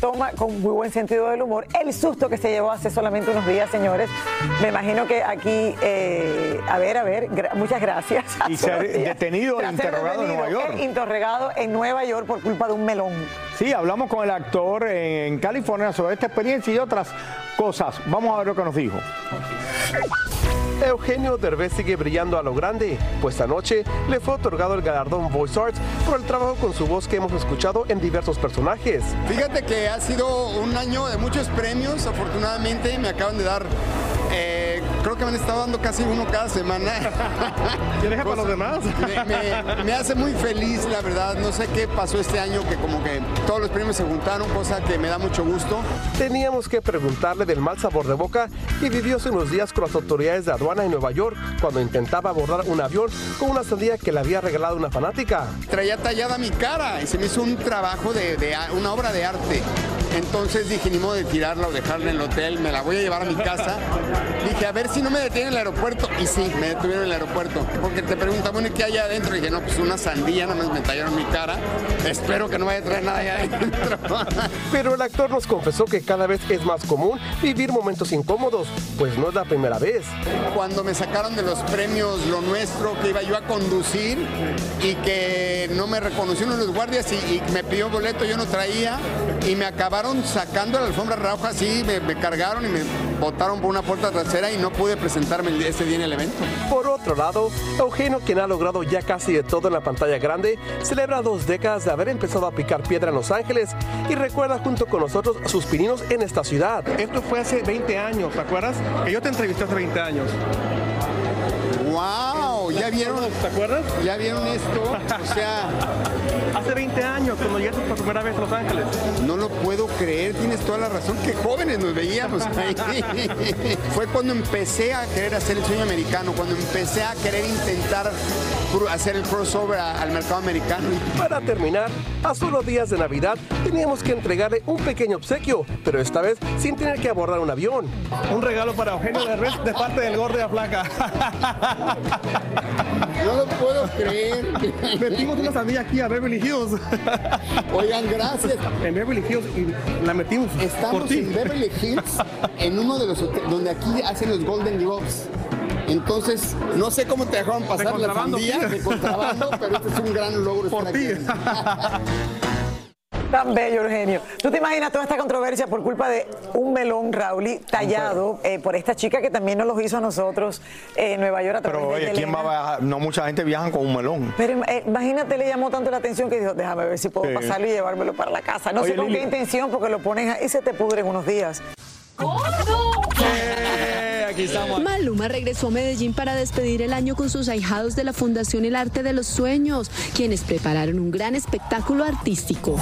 toma con muy buen sentido del humor el susto que se llevó hace solamente unos días, señores. Me imagino que aquí, eh, a ver, a ver, gra- muchas gracias. Y ser detenido e interrogado en Nueva York. Interrogado en Nueva York por culpa de un melón. Sí, hablamos con el actor en California sobre esta experiencia y otras cosas. Vamos a ver lo que nos dijo. Eugenio Derbez sigue brillando a lo grande, pues anoche le fue otorgado el galardón Voice Arts por el trabajo con su voz que hemos escuchado en diversos personajes. Fíjate que ha sido un año de muchos premios, afortunadamente me acaban de dar, creo que me han estado dando casi uno cada semana. ¿Qué deja para los demás? Me, me- me hace muy feliz, la verdad, no sé qué pasó este año, que como que todos los premios se juntaron, cosa que me da mucho gusto. Teníamos que preguntarle del mal sabor de boca que vivió hace unos días con las autoridades de aduana en Nueva York cuando intentaba abordar un avión con una sandía que le había regalado una fanática. Traía tallada mi cara y se me hizo un trabajo de, de a- una obra de arte. Entonces dije, ni modo de tirarla o dejarla en el hotel, me la voy a llevar a mi casa. Dije, a ver si no me detienen en el aeropuerto. Y sí, me detuvieron en el aeropuerto. Porque te preguntan, bueno, ¿y qué hay adentro? Y dije, no, pues una sandía, nada más me tallaron mi cara. Espero que no vaya a traer nada allá adentro. Pero el actor nos confesó que cada vez es más común vivir momentos incómodos, pues no es la primera vez. Cuando me sacaron de los premios Lo Nuestro, que iba yo a conducir y que no me reconocieron los guardias y, y me pidió boleto, yo no traía y me acabaron sacando la alfombra roja así, me, me cargaron y me botaron por una puerta trasera y no pude presentarme ese día en el evento. Por otro lado, Eugenio, quien ha logrado ya casi de todo en la pantalla grande, celebra dos décadas de haber empezado a picar piedra en Los Ángeles y recuerda junto con nosotros sus pininos en esta ciudad. Esto fue hace 20 años, ¿te acuerdas? Que yo te entrevisté hace 20 años. ¡Wow! ¿Ya vieron? ¿Te acuerdas? ¿Ya vieron esto? O sea, Hace 20 años, cuando llegaste por primera vez a Los Ángeles. no lo puedo creer, tienes toda la razón. Qué jóvenes nos veíamos ahí. Fue cuando empecé a querer hacer el sueño americano, cuando empecé a querer intentar hacer el crossover a- al mercado americano. Para terminar, a solo días de Navidad teníamos que entregarle un pequeño obsequio, pero esta vez sin tener que abordar un avión. Un regalo para Eugenio Derbez de parte del Gordo de la Flaca. No lo puedo creer. Metimos una sandía aquí a Beverly Hills. Oigan, gracias. En Beverly Hills y la metimos por Estamos ti. en Beverly Hills, en uno de los hoteles donde aquí hacen los Golden Globes. Entonces, no sé cómo te dejaron pasar la contrabando. sandía de contrabando, pero este es un gran logro Por ti. Tan bello, Eugenio. ¿Tú te imaginas toda esta controversia por culpa de un melón, Raúl, tallado eh, por esta chica que también nos lo hizo a nosotros en Nueva York a través Pero de oye, ¿quién va a viajar? No mucha gente viaja con un melón. Pero eh, imagínate, le llamó tanto la atención que dijo, déjame ver si puedo Sí. pasarlo y llevármelo para la casa. No Oye, sé con Lili. qué intención, porque lo ponen ahí y se te pudre en unos días. Maluma regresó a Medellín para despedir el año con sus ahijados de la Fundación El Arte de los Sueños, quienes prepararon un gran espectáculo artístico.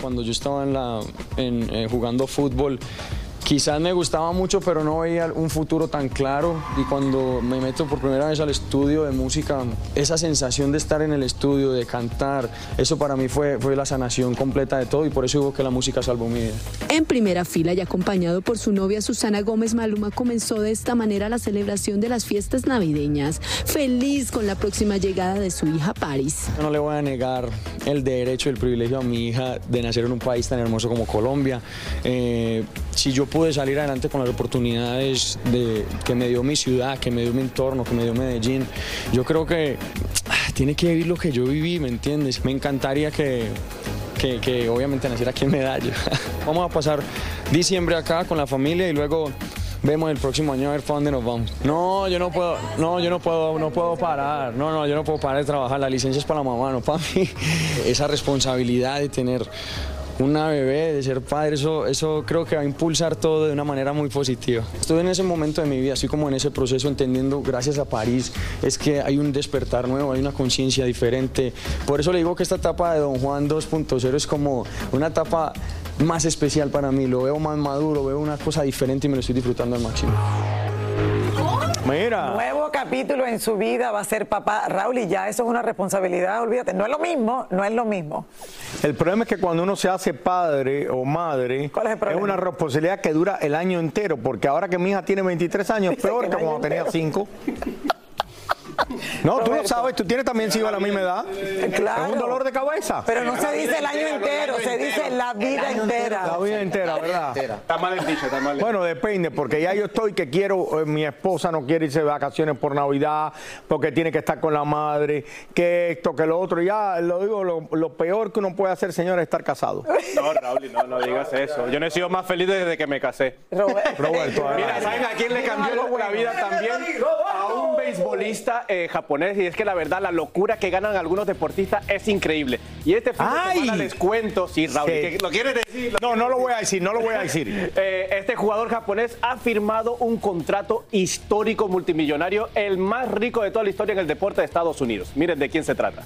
Cuando yo estaba en la, en, eh, jugando fútbol, quizás me gustaba mucho, pero no veía un futuro tan claro. Y cuando me meto por primera vez al estudio de música, esa sensación de estar en el estudio, de cantar, eso para mí fue, fue la sanación completa de todo y por eso digo que la música salvó mi vida. En primera fila y acompañado por su novia Susana Gómez, Maluma comenzó de esta manera la celebración de las fiestas navideñas, feliz con la próxima llegada de su hija Paris. Yo no le voy a negar el derecho, el privilegio a mi hija de nacer en un país tan hermoso como Colombia. Eh, si yo pude salir adelante con las oportunidades de, que me dio mi ciudad, que me dio mi entorno, que me dio Medellín, yo creo que ah, tiene que vivir lo que yo viví, ¿me entiendes? Me encantaría que, que, que obviamente naciera aquí en Medalla. Vamos a pasar diciembre acá con la familia y luego vemos el próximo año a ver para dónde nos vamos. No, yo no puedo, no, yo no puedo, no puedo parar. No, no, yo no puedo parar de trabajar. La licencia es para la mamá, no para mí. Esa responsabilidad de tener una bebé, de ser padre, eso, eso creo que va a impulsar todo de una manera muy positiva. Estuve en ese momento de mi vida, así como en ese proceso, entendiendo, gracias a París, es que hay un despertar nuevo, hay una conciencia diferente. Por eso le digo que esta etapa de Don Juan 2.0 es como una etapa más especial para mí, lo veo más maduro, veo una cosa diferente y me lo estoy disfrutando al máximo. Mira. Nuevo capítulo en su vida va a ser papá Raúl y ya eso es una responsabilidad, olvídate. No es lo mismo, no es lo mismo. El problema es que cuando uno se hace padre o madre, es, una responsabilidad que dura el año entero, porque ahora que mi hija tiene 23 años, Dice peor que que el año cuando tenía entero. 5. No, tú lo Roberto. sabes, tú tienes también hijos a la misma edad. Claro. Es un dolor de cabeza. Pero no se dice el año entero, se dice la vida entera. La vida entera, ¿verdad? Está mal el dicho, está mal. Bueno, depende, porque ya yo estoy que quiero, eh, mi esposa no quiere irse de vacaciones por Navidad, porque tiene que estar con la madre, que esto, que lo otro. Ya lo digo, lo, lo peor que uno puede hacer, señor, es estar casado. No, Raúl, no, no digas eso. Yo no he sido más feliz desde que me casé. Roberto, Mira, ¿saben a quién le cambió la vida también? A un beisbolista eh, japonés. Y es que la verdad, la locura que ganan algunos deportistas es increíble. Y este fin de les cuento, sí, Raúl, Sí. que ¿lo quieres decir? No, no lo voy a decir, no lo voy a decir. Eh, este jugador japonés ha firmado un contrato histórico multimillonario, el más rico de toda la historia en el deporte de Estados Unidos. Miren de quién se trata.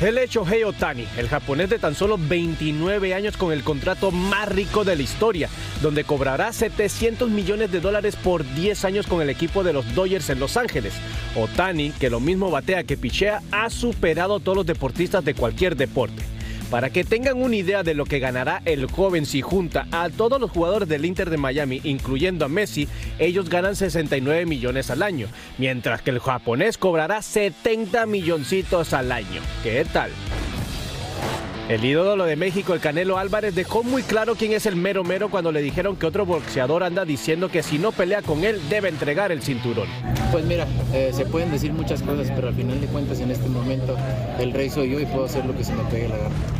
El hecho Hei Otani, el japonés de tan solo 29 años con el contrato más rico de la historia, donde cobrará 700 millones de dólares por 10 años con el equipo de los Dodgers en Los Ángeles. Otani, que lo mismo batea que pichea, ha superado a todos los deportistas de cualquier deporte. Para que tengan una idea de lo que ganará el joven si junta a todos los jugadores del Inter de Miami, incluyendo a Messi, ellos ganan 69 millones al año, mientras que el japonés cobrará 70 milloncitos al año. ¿Qué tal? El ídolo de México, el Canelo Álvarez, dejó muy claro quién es el mero mero cuando le dijeron que otro boxeador anda diciendo que si no pelea con él debe entregar el cinturón. Pues mira, eh, se pueden decir muchas cosas, pero al final de cuentas en este momento el rey soy yo y puedo hacer lo que se me pegue la gana.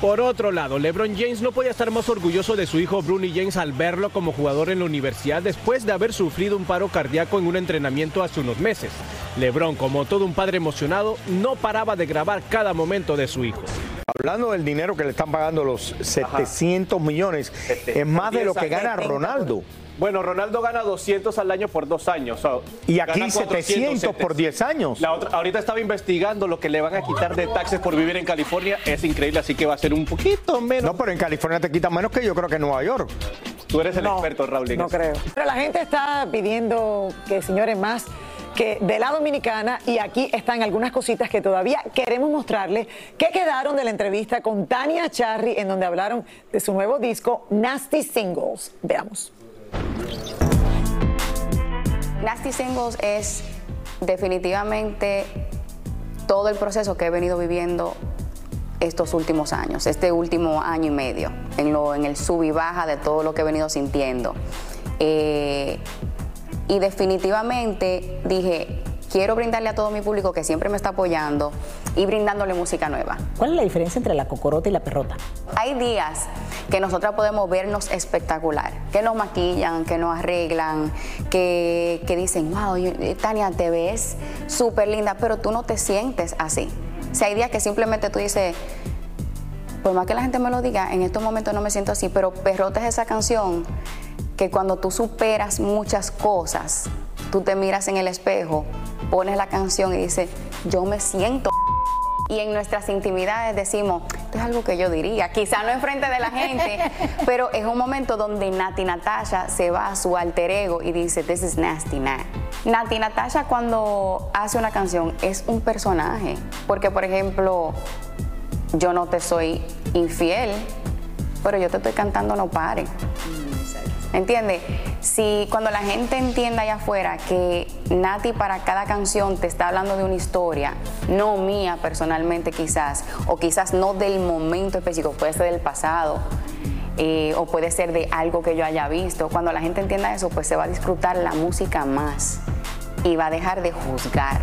Por otro lado, LeBron James no podía estar más orgulloso de su hijo Bronny James al verlo como jugador en la universidad después de haber sufrido un paro cardíaco en un entrenamiento hace unos meses. LeBron, como todo un padre emocionado, no paraba de grabar cada momento de su hijo. Hablando del dinero que le están pagando los 700 millones, es más de lo que gana Ronaldo. Bueno, Ronaldo gana 200 al año por dos años. o sea, Y aquí gana 700 por 10 años. La otra- ahorita estaba investigando lo que le van a quitar de taxes por vivir en California. Es increíble, así que va a ser un poquito menos. No, pero en California te quitan menos que yo creo que en Nueva York. Tú eres el experto, Raúl. No creo. Pero la gente está pidiendo que, señores, más que de la dominicana y aquí están algunas cositas que todavía queremos mostrarles que quedaron de la entrevista con Tania Charry en donde hablaron de su nuevo disco Nasty Singles. Veamos. Nasty Singles es definitivamente todo el proceso que he venido viviendo estos últimos años, este último año y medio, en, lo, en el sub y baja de todo lo que he venido sintiendo. Eh, y definitivamente dije, quiero brindarle a todo mi público que siempre me está apoyando y brindándole música nueva. ¿Cuál es la diferencia entre la cocorota y la perrota? Hay días que nosotras podemos vernos espectacular, que nos maquillan, que nos arreglan, que, que dicen, wow, Tania, te ves súper linda, pero tú no te sientes así. Si hay días que simplemente tú dices, por más que la gente me lo diga, en estos momentos no me siento así, pero Perrota es esa canción que cuando tú superas muchas cosas, tú te miras en el espejo, pones la canción y dices, yo me siento. Y en nuestras intimidades decimos, esto es algo que yo diría, quizá no enfrente de la gente, pero es un momento donde Nati Natasha se va a su alter ego y dice, this is nasty Nat. Nati Natasha cuando hace una canción es un personaje, porque por ejemplo, yo no te soy infiel, pero yo te estoy cantando no pare. ¿Entiendes? Si cuando la gente entienda allá afuera que Nati para cada canción te está hablando de una historia, no mía personalmente quizás, o quizás no del momento específico, puede ser del pasado, eh, o puede ser de algo que yo haya visto. Cuando la gente entienda eso, pues se va a disfrutar la música más y va a dejar de juzgar.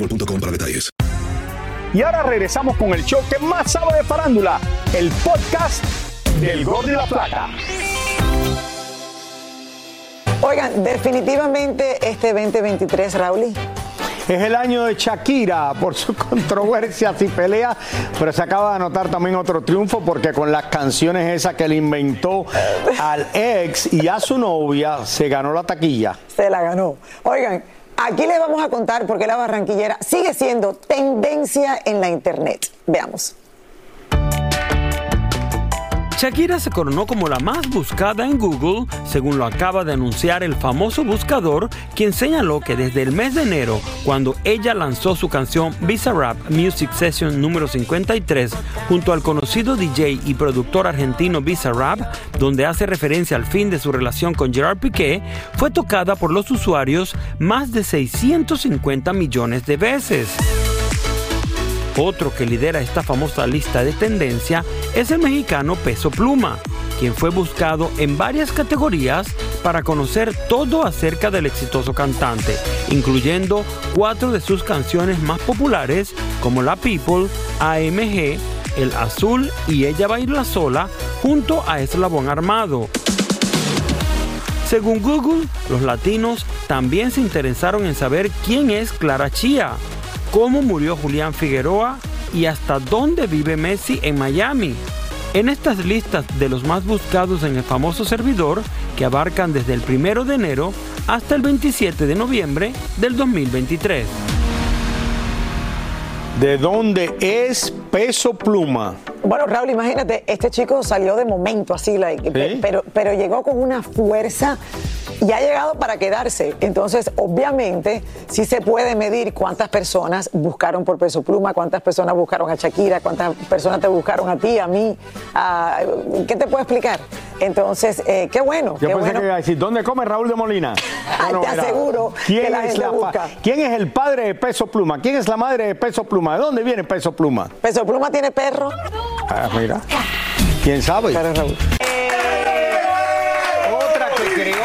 boostmobile.com para detalles. Y ahora regresamos con el show que más sabe de farándula, el podcast del Gol de la Plata. Oigan, definitivamente este 2023, Raúl. Es el año de Shakira por sus controversias y peleas, pero se acaba de anotar también otro triunfo porque con las canciones esas que le inventó al ex y a su novia se ganó la taquilla. Se la ganó. Oigan, aquí les vamos a contar por qué la barranquillera sigue siendo tendencia en la internet. Veamos. Shakira se coronó como la más buscada en Google, según lo acaba de anunciar el famoso buscador, quien señaló que desde el mes de enero, cuando ella lanzó su canción Visa Rap Music Session número 53, junto al conocido DJ y productor argentino Visa Rap, donde hace referencia al fin de su relación con Gerard Piqué, fue tocada por los usuarios más de 650 millones de veces. Otro que lidera esta famosa lista de tendencia es el mexicano Peso Pluma, quien fue buscado en varias categorías para conocer todo acerca del exitoso cantante, incluyendo cuatro de sus canciones más populares como La People, AMG, El Azul y Ella Baila Sola, junto a Eslabón Armado. Según Google, los latinos también se interesaron en saber quién es Clara Chía, cómo murió Julián Figueroa y hasta dónde vive Messi en Miami. En estas listas de los más buscados en el famoso servidor, que abarcan desde el primero de enero hasta el 27 de noviembre del 2023. ¿De dónde es Peso Pluma? Bueno, Raúl, imagínate, este chico salió de momento así, like, pero, pero llegó con una fuerza y ha llegado para quedarse. Entonces, obviamente, sí se puede medir cuántas personas buscaron por Peso Pluma, cuántas personas buscaron a Shakira, cuántas personas te buscaron a ti, a mí. a- ¿Qué te puedo explicar? Entonces, eh, qué bueno, Yo qué pensé bueno. que iba a decir, ¿dónde come Raúl de Molina? Ay, te aseguro ¿quién que la es fa- busca. ¿Quién es el padre de Peso Pluma? ¿Quién es la madre de Peso Pluma? ¿De dónde viene Peso Pluma? ¿Peso Pluma tiene perro? Ah, mira. ¿Quién sabe? Otra que creó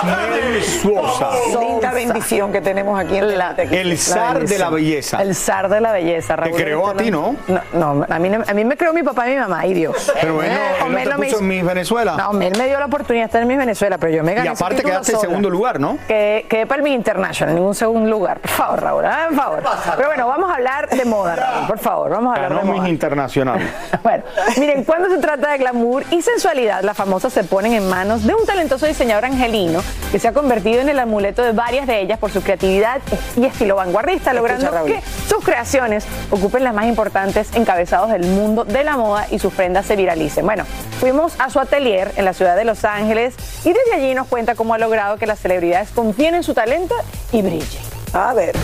Osmel Suosa. Linda bendición que tenemos aquí en la, El zar de la belleza. El zar de la belleza, Raúl. creó a ti, ¿no? No, no, a, mí, no- a mí me creó mi papá y mi mamá, y Dios. Pero bueno, Eh, él no Homero te me puso hizo- en Miss Venezuela. No, él me dio la oportunidad de estar en Miss Venezuela, pero yo me gané Y aparte quedaste en segundo lugar, ¿no? Que quedé para el Miss International, ningún segundo lugar. Por favor, Raúl, ah, por favor. Pero bueno, vamos a hablar de moda, Raúl, por favor, vamos a hablar Ganó de moda. Miss Internacional. Bueno, miren, cuando se trata de glamour y sensualidad, las famosas se ponen en manos de un talentoso diseñador angelino que se ha convertido en el amuleto de varias de ellas por su creatividad y estilo vanguardista, logrando que sus creaciones ocupen las más importantes encabezados del mundo de la moda y sus prendas se viralicen. Bueno, fuimos a su atelier en la ciudad de Los Ángeles y desde allí nos cuenta cómo ha logrado que las celebridades confíen en su talento y brillen. A ver.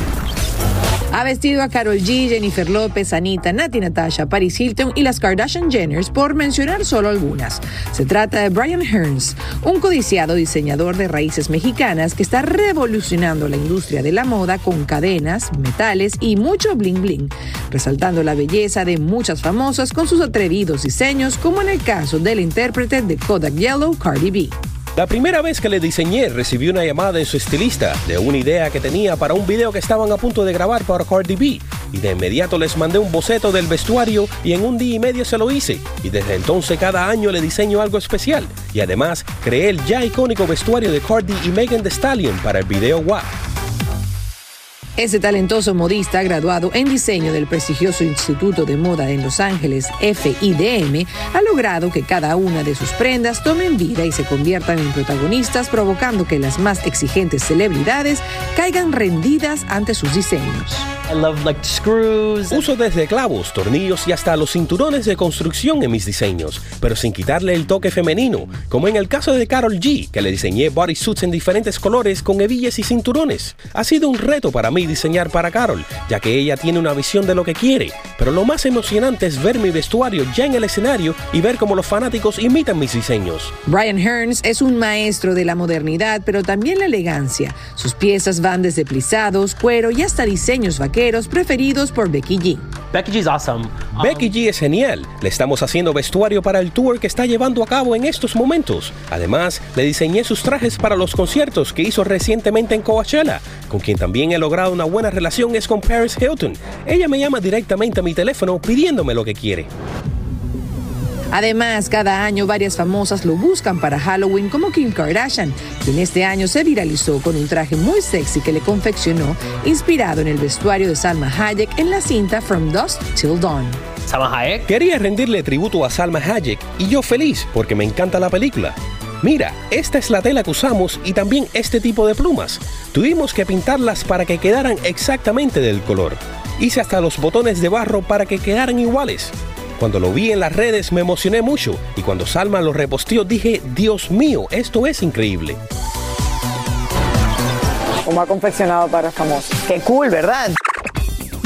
Ha vestido a Carol G, Jennifer López, Anita, Nati Natasha, Paris Hilton y las Kardashian Jenners, por mencionar solo algunas. Se trata de Brian Hearns, un codiciado diseñador de raíces mexicanas que está revolucionando la industria de la moda con cadenas, metales y mucho bling bling, resaltando la belleza de muchas famosas con sus atrevidos diseños, como en el caso del intérprete de Kodak Yellow, Cardi B. La primera vez que le diseñé recibí una llamada de su estilista de una idea que tenía para un video que estaban a punto de grabar para Cardi B. Y de inmediato les mandé un boceto del vestuario y en un día y medio se lo hice. Y desde entonces cada año le diseño algo especial. Y además creé el ya icónico vestuario de Cardi y Megan Thee Stallion para el video WAP. Ese talentoso modista, graduado en diseño del prestigioso Instituto de Moda en Los Ángeles, FIDM, ha logrado que cada una de sus prendas tomen vida y se conviertan en protagonistas, provocando que las más exigentes celebridades caigan rendidas ante sus diseños. Uso desde clavos, tornillos y hasta los cinturones de construcción en mis diseños, pero sin quitarle el toque femenino, como en el caso de Carol G, que le diseñé bodysuits en diferentes colores con hebillas y cinturones. Ha sido un reto para mí diseñar para Carol, ya que ella tiene una visión de lo que quiere, pero lo más emocionante es ver mi vestuario ya en el escenario y ver cómo los fanáticos imitan mis diseños. Brian Hearns es un maestro de la modernidad, pero también la elegancia. Sus piezas van desde plisados, cuero y hasta diseños vaqueros preferidos por Becky G. Becky G es awesome. Becky G es genial. Le estamos haciendo vestuario para el tour que está llevando a cabo en estos momentos. Además, le diseñé sus trajes para los conciertos que hizo recientemente en Coachella. Con quien también he logrado una buena relación es con Paris Hilton. Ella me llama directamente a mi teléfono pidiéndome lo que quiere. Además, cada año varias famosas lo buscan para Halloween como Kim Kardashian, quien este año se viralizó con un traje muy sexy que le confeccionó, inspirado en el vestuario de Salma Hayek en la cinta From Dusk Till Dawn. Salma Hayek. Quería rendirle tributo a Salma Hayek y yo feliz porque me encanta la película. Mira, esta es la tela que usamos y también este tipo de plumas. Tuvimos que pintarlas para que quedaran exactamente del color. Hice hasta los botones de barro para que quedaran iguales. Cuando lo vi en las redes me emocioné mucho y cuando Salma lo reposteó dije, Dios mío, esto es increíble. Como ha confeccionado para famosos. Qué cool, ¿verdad?